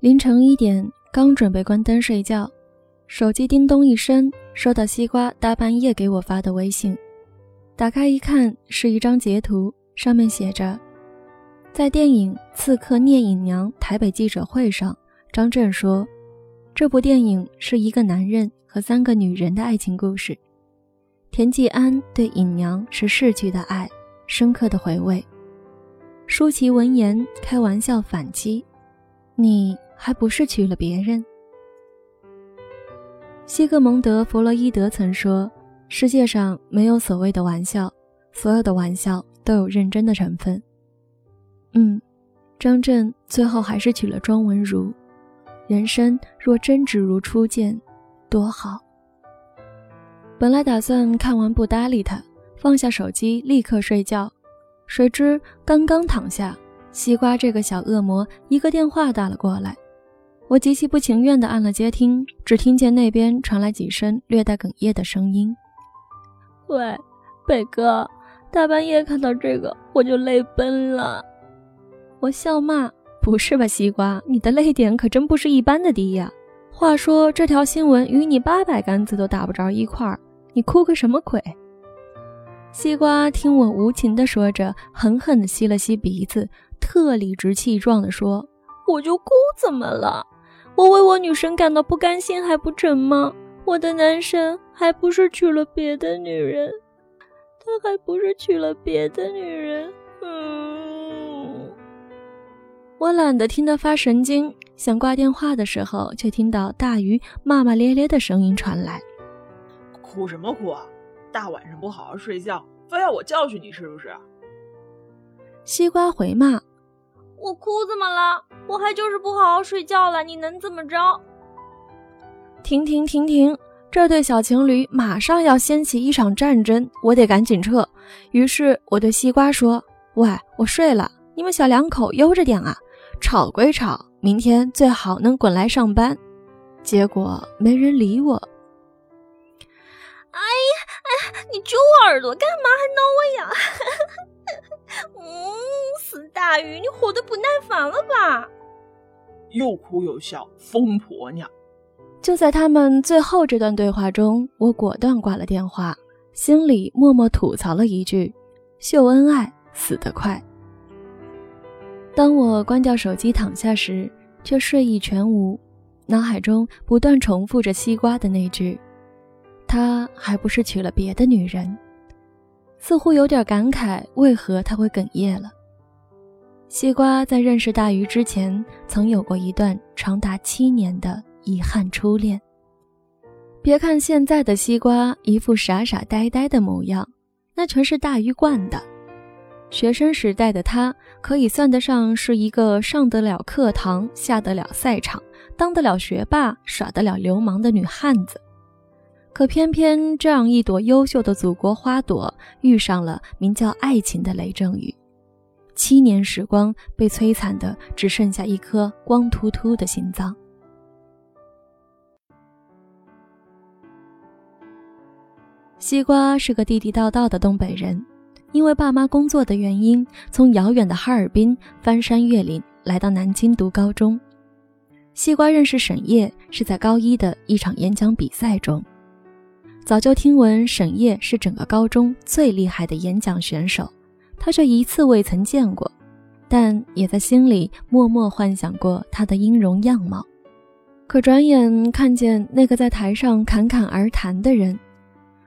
凌晨一点，刚准备关灯睡觉，手机叮咚一声，收到西瓜大半夜给我发的微信。打开一看，是一张截图，上面写着：“在电影《刺客聂隐娘》台北记者会上，张震说，这部电影是一个男人和三个女人的爱情故事。田季安对隐娘是逝去的爱，深刻的回味。舒淇闻言开玩笑反击：你。”还不是娶了别人。西格蒙德·弗洛伊德曾说：“世界上没有所谓的玩笑，所有的玩笑都有认真的成分。”嗯，张震最后还是娶了庄文如。人生若真只如初见，多好。本来打算看完不搭理他，放下手机立刻睡觉，谁知刚刚躺下，西瓜这个小恶魔一个电话打了过来。我极其不情愿地按了接听，只听见那边传来几声略带哽咽的声音：“喂，北哥，大半夜看到这个我就泪奔了。”我笑骂：“不是吧，西瓜，你的泪点可真不是一般的低呀！话说这条新闻与你八百竿子都打不着一块儿，你哭个什么鬼？”西瓜听我无情地说着，狠狠地吸了吸鼻子，特理直气壮地说：“我就哭，怎么了？”我为我女神感到不甘心还不成吗？我的男神还不是娶了别的女人，他还不是娶了别的女人。嗯，我懒得听他发神经，想挂电话的时候，却听到大鱼骂骂咧咧的声音传来：“哭什么哭啊？大晚上不好好睡觉，非要我教训你是不是？”西瓜回骂。我哭怎么了？我还就是不好好睡觉了，你能怎么着？停停停停！这对小情侣马上要掀起一场战争，我得赶紧撤。于是我对西瓜说：“喂，我睡了，你们小两口悠着点啊！吵归吵，明天最好能滚来上班。”结果没人理我。哎呀，哎呀，你揪我耳朵干嘛？还挠我呀？你活得不耐烦了吧？又哭又笑，疯婆娘！就在他们最后这段对话中，我果断挂了电话，心里默默吐槽了一句：“秀恩爱死得快。”当我关掉手机躺下时，却睡意全无，脑海中不断重复着西瓜的那句：“他还不是娶了别的女人。”似乎有点感慨，为何他会哽咽了？西瓜在认识大鱼之前，曾有过一段长达七年的遗憾初恋。别看现在的西瓜一副傻傻呆呆的模样，那全是大鱼惯的。学生时代的他，可以算得上是一个上得了课堂、下得了赛场、当得了学霸、耍得了流氓的女汉子。可偏偏这样一朵优秀的祖国花朵，遇上了名叫爱情的雷阵雨，七年时光被摧残的只剩下一颗光秃秃的心脏。西瓜是个地地道道的东北人，因为爸妈工作的原因，从遥远的哈尔滨翻山越岭来到南京读高中。西瓜认识沈烨是在高一的一场演讲比赛中。早就听闻沈烨是整个高中最厉害的演讲选手，他却一次未曾见过，但也在心里默默幻想过他的音容样貌。可转眼看见那个在台上侃侃而谈的人，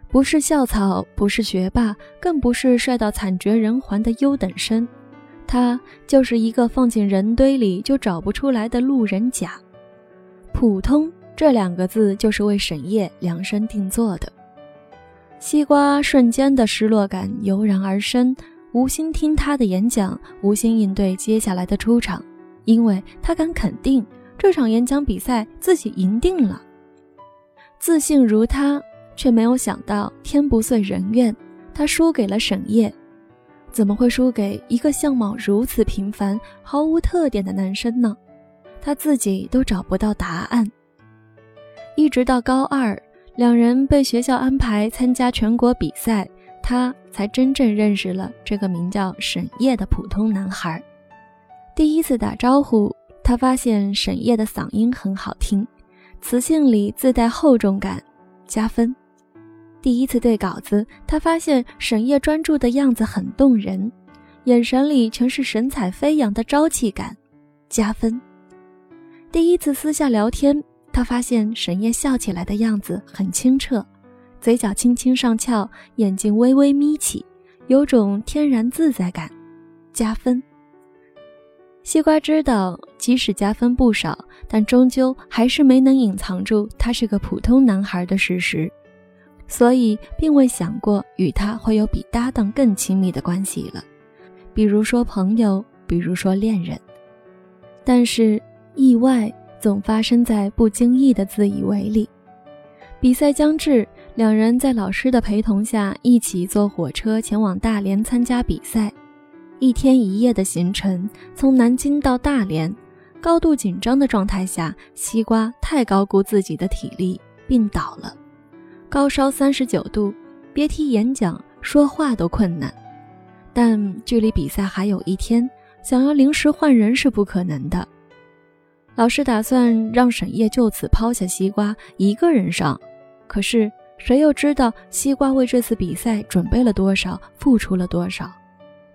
不是校草，不是学霸，更不是帅到惨绝人寰的优等生，他就是一个放进人堆里就找不出来的路人甲，普通。这两个字就是为沈烨量身定做的。西瓜瞬间的失落感油然而生，无心听他的演讲，无心应对接下来的出场，因为他敢肯定这场演讲比赛自己赢定了。自信如他，却没有想到天不遂人愿，他输给了沈烨。怎么会输给一个相貌如此平凡、毫无特点的男生呢？他自己都找不到答案。一直到高二，两人被学校安排参加全国比赛，他才真正认识了这个名叫沈烨的普通男孩。第一次打招呼，他发现沈烨的嗓音很好听，磁性里自带厚重感，加分。第一次对稿子，他发现沈烨专注的样子很动人，眼神里全是神采飞扬的朝气感，加分。第一次私下聊天，他发现沈烨笑起来的样子很清澈，嘴角轻轻上翘，眼睛微微眯起，有种天然自在感，加分。西瓜知道，即使加分不少，但终究还是没能隐藏住他是个普通男孩的事实，所以并未想过与他会有比搭档更亲密的关系了，比如说朋友，比如说恋人。但是意外总发生在不经意的自以为里。比赛将至，两人在老师的陪同下一起坐火车前往大连参加比赛。一天一夜的行程，从南京到大连，高度紧张的状态下，西瓜太高估自己的体力，病倒了，高烧三十九度，别提演讲、说话都困难。但距离比赛还有一天，想要临时换人是不可能的。老师打算让沈烨就此抛下西瓜一个人上，可是谁又知道西瓜为这次比赛准备了多少，付出了多少？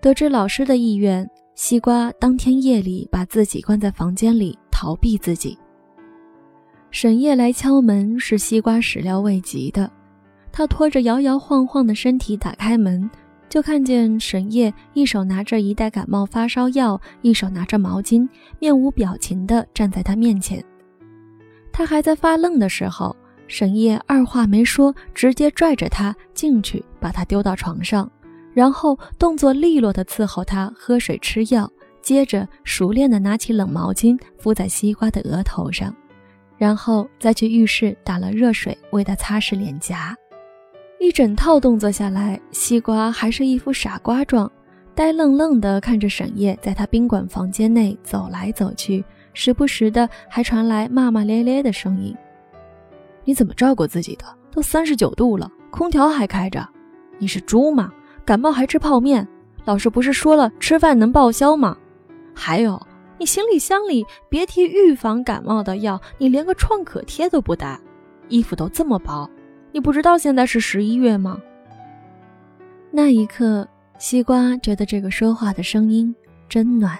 得知老师的意愿，西瓜当天夜里把自己关在房间里逃避自己。沈烨来敲门是西瓜始料未及的，他拖着摇摇晃晃的身体打开门，就看见沈烨一手拿着一袋感冒发烧药，一手拿着毛巾，面无表情地站在他面前。他还在发愣的时候，沈烨二话没说，直接拽着他进去，把他丢到床上。然后动作利落地伺候他喝水吃药，接着熟练地拿起冷毛巾敷在西瓜的额头上，然后再去浴室打了热水为他擦拭脸颊。一整套动作下来，西瓜还是一副傻瓜状，呆愣愣地看着沈烨在他宾馆房间内走来走去，时不时的还传来骂骂咧咧的声音：“你怎么照顾自己的？都三十九度了，空调还开着，你是猪吗？”感冒还吃泡面？老师不是说了吃饭能报销吗？还有，你行李箱里别提预防感冒的药，你连个创可贴都不带，衣服都这么薄，你不知道现在是十一月吗？那一刻，西瓜觉得这个说话的声音真暖，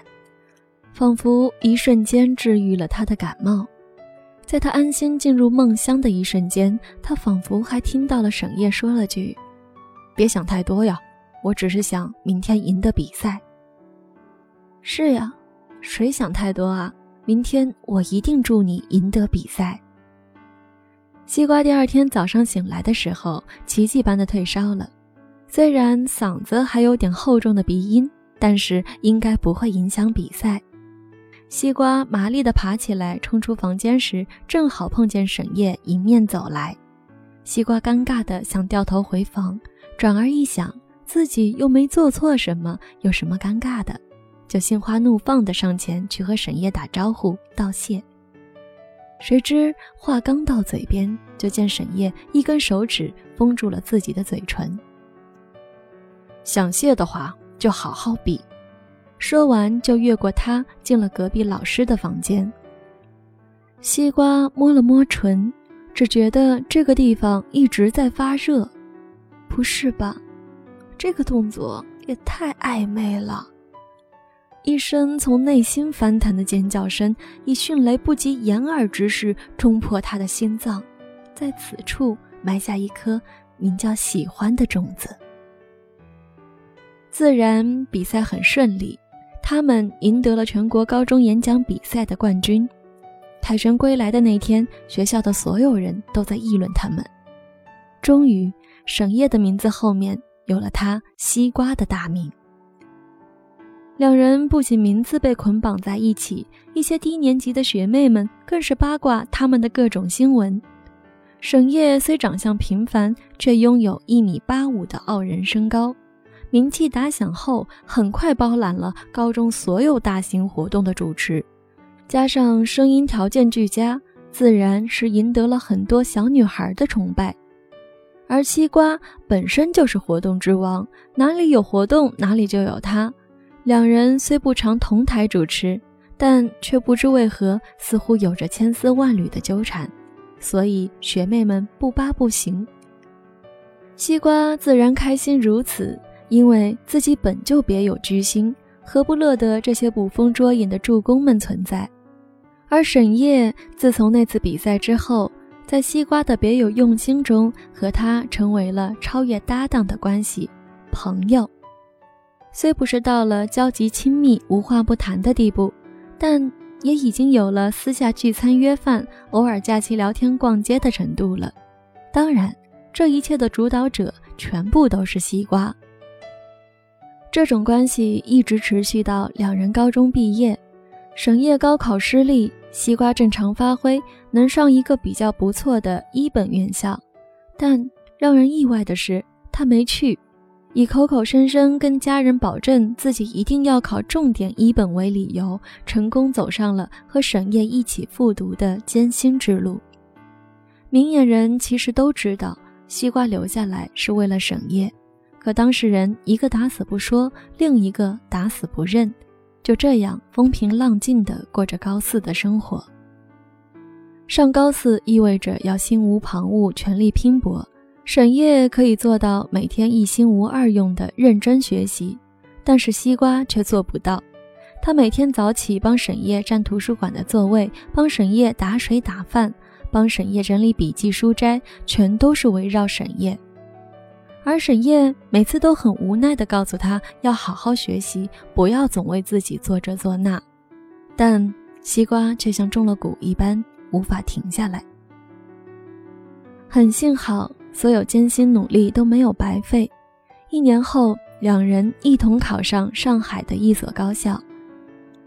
仿佛一瞬间治愈了他的感冒。在他安心进入梦乡的一瞬间，他仿佛还听到了沈烨说了句：“别想太多呀。”我只是想明天赢得比赛。是呀，谁想太多啊？明天我一定祝你赢得比赛。西瓜第二天早上醒来的时候，奇迹般的退烧了，虽然嗓子还有点厚重的鼻音，但是应该不会影响比赛。西瓜麻利的爬起来，冲出房间时，正好碰见沈烨迎面走来。西瓜尴尬的想掉头回房，转而一想。自己又没做错什么，有什么尴尬的？就心花怒放的上前去和沈烨打招呼道谢。谁知话刚到嘴边，就见沈烨一根手指封住了自己的嘴唇。想谢的话就好好比。说完就越过他进了隔壁老师的房间。西瓜摸了摸唇，只觉得这个地方一直在发热。不是吧？这个动作也太暧昧了！一声从内心翻腾的尖叫声，以迅雷不及掩耳之势冲破他的心脏，在此处埋下一颗名叫喜欢的种子。自然比赛很顺利，他们赢得了全国高中演讲比赛的冠军。凯旋归来的那天，学校的所有人都在议论他们。终于，沈烨的名字后面。有了他西瓜的大名，两人不仅名字被捆绑在一起，一些低年级的学妹们更是八卦他们的各种新闻。沈烨虽长相平凡，却拥有一米八五的傲人身高，名气打响后，很快包揽了高中所有大型活动的主持，加上声音条件俱佳，自然是赢得了很多小女孩的崇拜。而西瓜本身就是活动之王，哪里有活动哪里就有他。两人虽不常同台主持，但却不知为何，似乎有着千丝万缕的纠缠，所以学妹们不扒不行。西瓜自然开心如此，因为自己本就别有居心，何不乐得这些捕风捉影的助攻们存在？而沈烨自从那次比赛之后，在西瓜的别有用心中，和他成为了超越搭档的关系，朋友。虽不是到了交集亲密、无话不谈的地步，但也已经有了私下聚餐约饭、偶尔假期聊天逛街的程度了。当然。这一切的主导者全部都是西瓜。这种关系一直持续到两人高中毕业，沈烨高考失利，西瓜正常发挥，能上一个比较不错的一本院校。但让人意外的是，他没去，以口口声声跟家人保证自己一定要考重点一本为理由，成功走上了和沈烨一起复读的艰辛之路。明眼人其实都知道。西瓜留下来是为了沈烨，可当事人一个打死不说，另一个打死不认，就这样风平浪静地过着高四的生活。上高四意味着要心无旁骛、全力拼搏。沈烨可以做到每天一心无二用的认真学习，但是西瓜却做不到。他每天早起帮沈烨占图书馆的座位，帮沈烨打水打饭。帮沈烨整理笔记书斋，全都是围绕沈烨。而沈烨每次都很无奈地告诉他要好好学习，不要总为自己做这做那。但西瓜却像中了蛊一般，无法停下来。很幸好，所有艰辛努力都没有白费。一年后，两人一同考上上海的一所高校。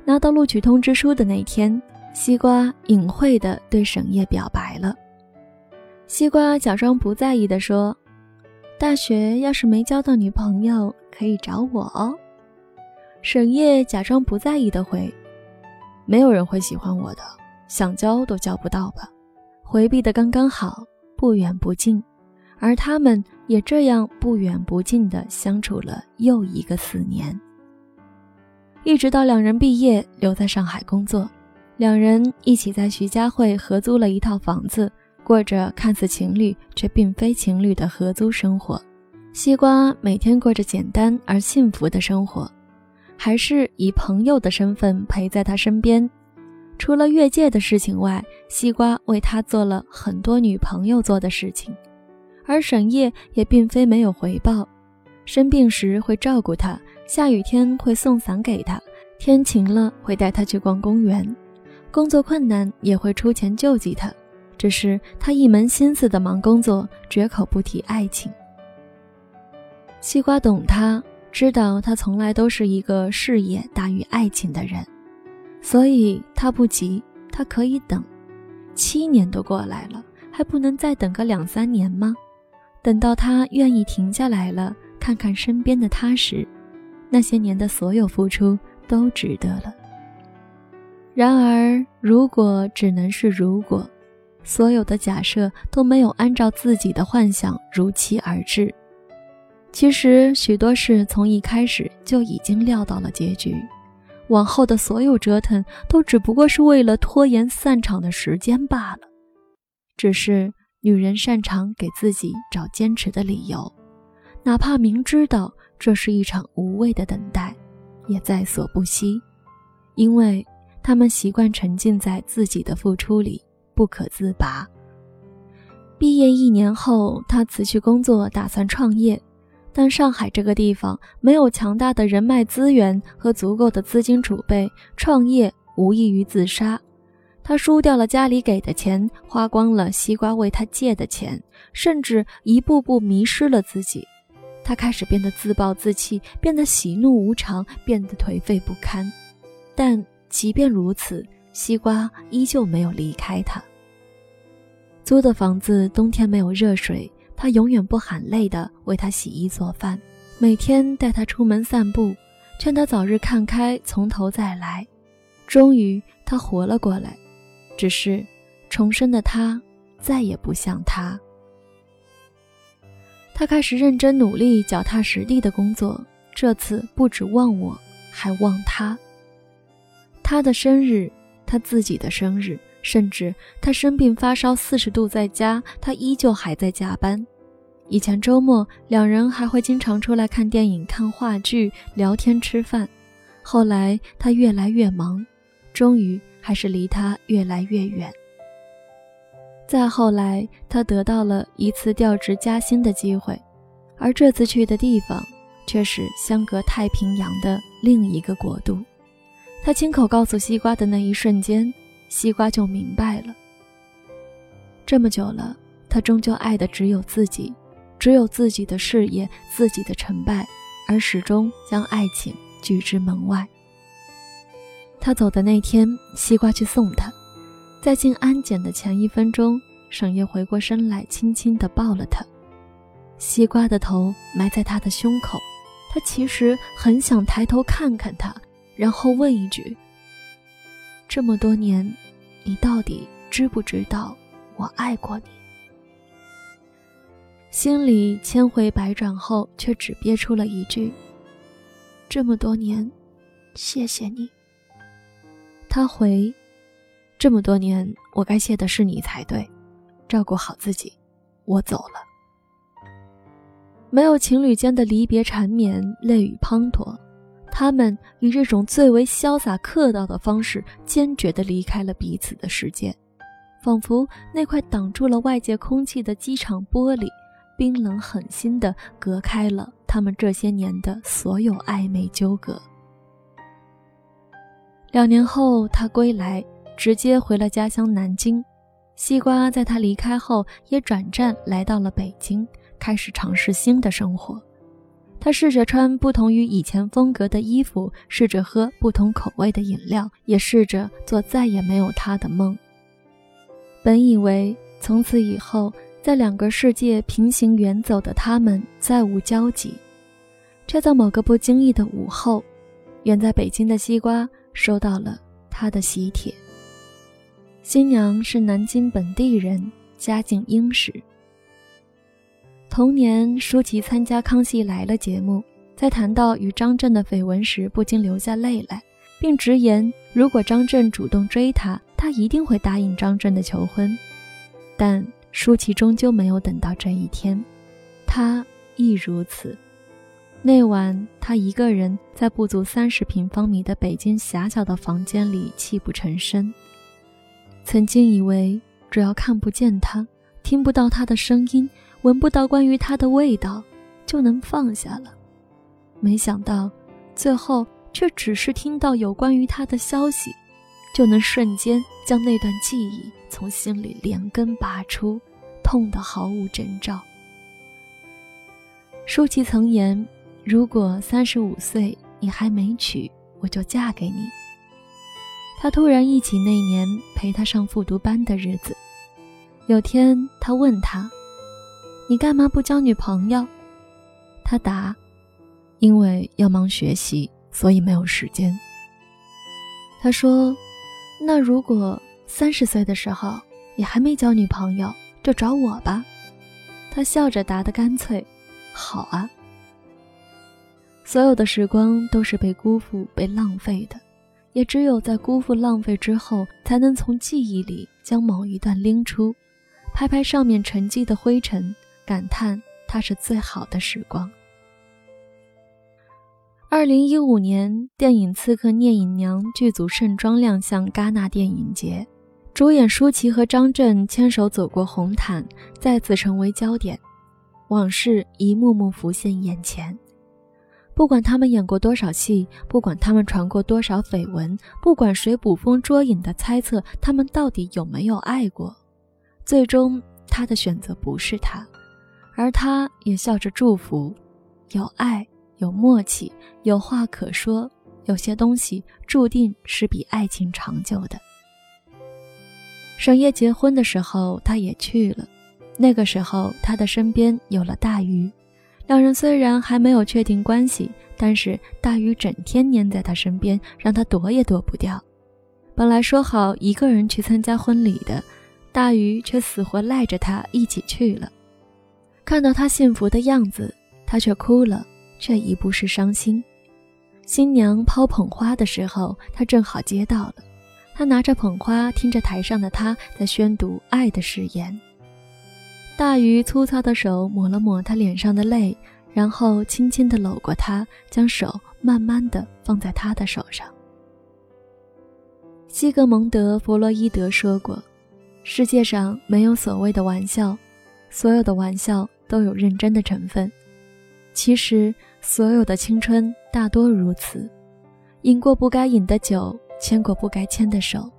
拿到录取通知书的那天。西瓜隐晦地对沈烨表白了。西瓜假装不在意地说：“大学要是没交到女朋友，可以找我哦。”沈烨假装不在意的回：“没有人会喜欢我的，想交都交不到吧？”回避的刚刚好，不远不近，而他们也这样不远不近的相处了又一个四年，一直到两人毕业，留在上海工作。两人一起在徐家汇合租了一套房子，过着看似情侣却并非情侣的合租生活。西瓜每天过着简单而幸福的生活，还是以朋友的身份陪在他身边。除了越界的事情外，西瓜为他做了很多女朋友做的事情，而沈烨也并非没有回报。生病时会照顾他，下雨天会送伞给他，天晴了会带他去逛公园。工作困难也会出钱救济他，只是他一门心思的忙工作，绝口不提爱情。西瓜懂他，知道他从来都是一个事业大于爱情的人，所以他不急，他可以等。七年都过来了，还不能再等个两三年吗？等到他愿意停下来了，看看身边的他时，那些年的所有付出都值得了。然而，如果只能是如果，所有的假设都没有按照自己的幻想如期而至。其实，许多事从一开始就已经料到了结局，往后的所有折腾都只不过是为了拖延散场的时间罢了。只是女人擅长给自己找坚持的理由，哪怕明知道这是一场无谓的等待，也在所不惜，因为。她们习惯沉浸在自己的付出里，不可自拔。毕业一年后，他辞去工作，打算创业，但上海这个地方没有强大的人脉资源和足够的资金储备，创业无异于自杀。他输掉了家里给的钱，花光了西瓜为他借的钱，甚至一步步迷失了自己。他开始变得自暴自弃，变得喜怒无常，变得颓废不堪。但。即便如此，西瓜依旧没有离开他。租的房子冬天没有热水，他永远不喊累的为他洗衣做饭，每天带他出门散步，劝他早日看开，从头再来。终于，他活了过来，只是重生的他再也不像他。他开始认真努力、脚踏实地的工作，这次不止忘我，还忘他。他的生日，他自己的生日，甚至他生病发烧四十度在家，他依旧还在加班。以前周末两人还会经常出来看电影、看话剧、聊天、吃饭。后来他越来越忙，终于还是离他越来越远。再后来，他得到了一次调职加薪的机会，而这次去的地方却是相隔太平洋的另一个国度。他亲口告诉西瓜的那一瞬间，西瓜就明白了。这么久了，他终究爱的只有自己，只有自己的事业、自己的成败，而始终将爱情拒之门外。他走的那天，西瓜去送他，在进安检的前一分钟，沈烨回过身来，轻轻地抱了他。西瓜的头埋在他的胸口，他其实很想抬头看看他。然后问一句：“这么多年，你到底知不知道我爱过你？”心里千回百转后，却只憋出了一句：“这么多年，谢谢你。”他回：“这么多年，我该谢的是你才对，照顾好自己，我走了。”没有情侣间的离别缠绵，泪雨滂沱。他们以这种最为潇洒客套的方式，坚决地离开了彼此的世界，仿佛那块挡住了外界空气的机场玻璃，冰冷狠心地隔开了他们这些年的所有暧昧纠葛。两年后，他归来，直接回了家乡南京。西瓜在他离开后，也转战来到了北京，开始尝试新的生活。他试着穿不同于以前风格的衣服，试着喝不同口味的饮料，也试着做再也没有他的梦。本以为从此以后，在两个世界平行远走的他们再无交集，却在某个不经意的午后，远在北京的西瓜收到了他的喜帖。新娘是南京本地人，家境殷实。同年，舒淇参加《康熙来了》节目，在谈到与张震的绯闻时，不禁流下泪来，并直言，如果张震主动追她，她一定会答应张震的求婚。但舒淇终究没有等到这一天，她亦如此。那晚，她一个人在不足三十平方米的北京狭小的房间里泣不成声。曾经以为，只要看不见他，听不到他的声音。闻不到关于他的味道，就能放下了。没想到，最后却只是听到有关于他的消息，就能瞬间将那段记忆从心里连根拔出，痛得毫无征兆。舒淇曾言：“如果三十五岁你还没娶，我就嫁给你。”他突然忆起那年陪他上复读班的日子，有天他问他。你干嘛不交女朋友？他答：“因为要忙学习，所以没有时间。”他说：“那如果三十岁的时候你还没交女朋友，就找我吧。”他笑着答得干脆：“好啊。”所有的时光都是被辜负、被浪费的，也只有在辜负、浪费之后，才能从记忆里将某一段拎出，拍拍上面沉积的灰尘。感叹它是最好的时光。二零一五年，电影《刺客聂隐娘》剧组盛装亮相戛纳电影节，主演舒淇和张震牵手走过红毯，再次成为焦点，往事一幕幕浮现眼前。不管他们演过多少戏，不管他们传过多少绯闻，不管谁捕风捉影的猜测他们到底有没有爱过，最终他的选择不是他。而他也笑着祝福，有爱，有默契，有话可说。有些东西注定是比爱情长久的。沈烨结婚的时候，他也去了。那个时候，他的身边有了大鱼。两人虽然还没有确定关系，但是大鱼整天黏在他身边，让他躲也躲不掉。本来说好一个人去参加婚礼的，大鱼却死活赖着他一起去了。看到他幸福的样子，他却哭了，却已不是伤心。新娘抛捧花的时候，他正好接到了。他拿着捧花，听着台上的他在宣读爱的誓言。大鱼粗糙的手抹了抹他脸上的泪，然后轻轻地搂过他，将手慢慢地放在他的手上。西格蒙德·弗洛伊德说过：“世界上没有所谓的玩笑，所有的玩笑都有认真的成分。其实，所有的青春大多如此：饮过不该饮的酒，牵过不该牵的手，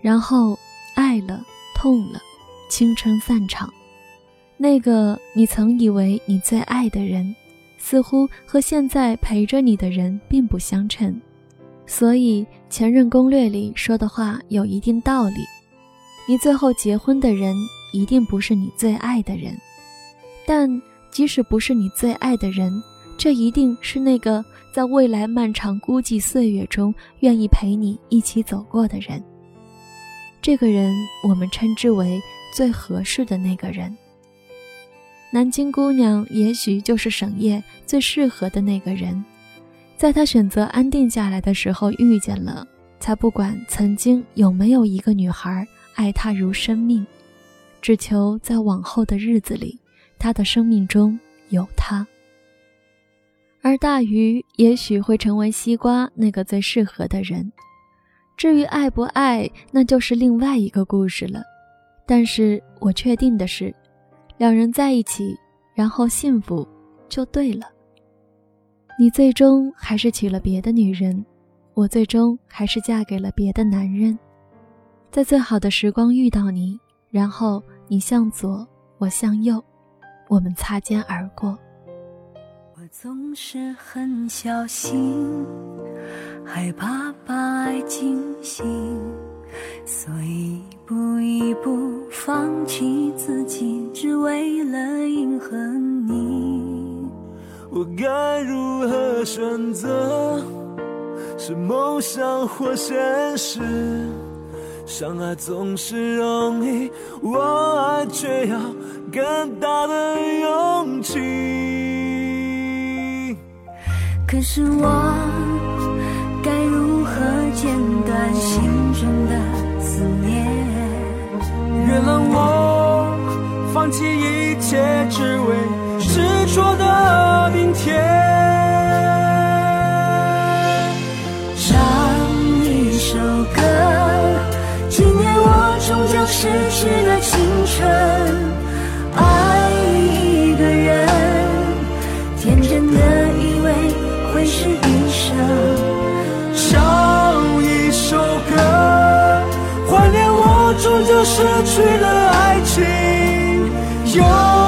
然后爱了，痛了，青春散场。那个你曾以为你最爱的人，似乎和现在陪着你的人并不相称。”所以，前任攻略里说的话有一定道理。你最后结婚的人一定不是你最爱的人，但即使不是你最爱的人，这一定是那个在未来漫长孤寂岁月中愿意陪你一起走过的人。这个人，我们称之为最合适的那个人。南京姑娘也许就是沈烨最适合的那个人。在他选择安定下来的时候遇见了，才不管曾经有没有一个女孩爱他如生命，只求在往后的日子里，他的生命中有他。而大鱼也许会成为西瓜那个最适合的人，至于爱不爱，那就是另外一个故事了。但是我确定的是，两人在一起，然后幸福，就对了。你最终还是娶了别的女人，我最终还是嫁给了别的男人，在最好的时光遇到你，然后你向左，我向右，我们擦肩而过。我总是很小心，害怕把爱惊醒，所以一步一步放弃自己，只为了迎合你。我该如何选择？是梦想或现实？相爱总是容易，我爱却要更大的勇气。可是我该如何剪断心中的思念？原谅我，放弃一切，只为。执着的明天，去了爱情。有。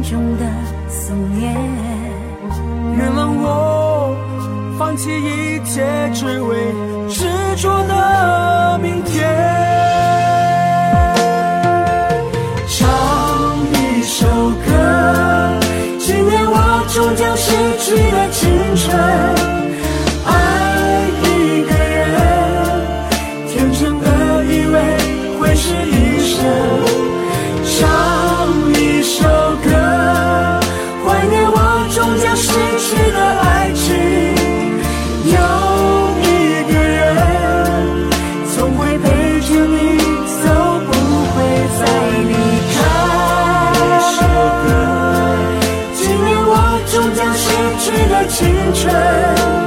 心中的思念？原谅我，放弃一切，只为执着的明天。唱一首歌，纪念我终将逝去的青春，青春。